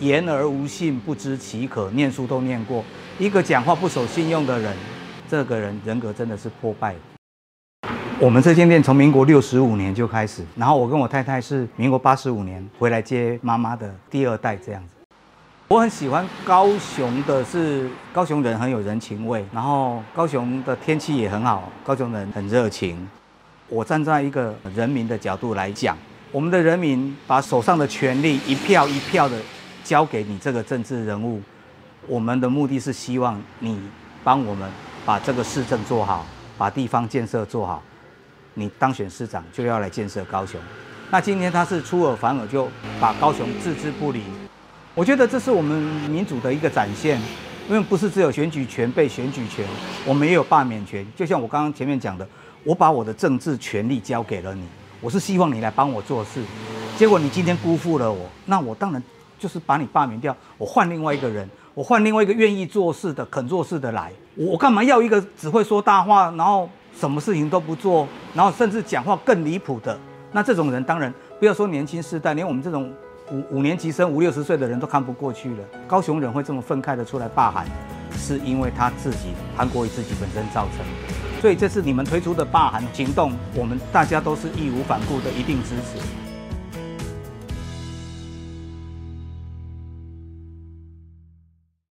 言而无信，不知其可。念书都念过，一个讲话不守信用的人，这个人人格真的是破败。我们这间店从民国六十五年就开始，然后我跟我太太是民国八十五年回来接妈妈的第二代这样子。我很喜欢高雄的是高雄人很有人情味，然后高雄的天气也很好，高雄人很热情。我站在一个人民的角度来讲，我们的人民把手上的权力一票一票的交给你这个政治人物，我们的目的是希望你帮我们把这个市政做好，把地方建设做好。你当选市长就要来建设高雄，那今天他是出尔反尔，就把高雄置之不理。我觉得这是我们民主的一个展现，因为不是只有选举权被选举权，我们也有罢免权。就像我刚刚前面讲的，我把我的政治权力交给了你，我是希望你来帮我做事，结果你今天辜负了我，那我当然就是把你罢免掉，我换另外一个人，我换另外一个愿意做事的、肯做事的来，我干嘛要一个只会说大话，然后？什么事情都不做，然后甚至讲话更离谱的，那这种人当然不要说年轻世代，连我们这种五五年级生、五六十岁的人都看不过去了。高雄人会这么愤慨的出来罢韩，是因为他自己韩国瑜自己本身造成的。所以这次你们推出的罢韩行动，我们大家都是义无反顾的一定支持。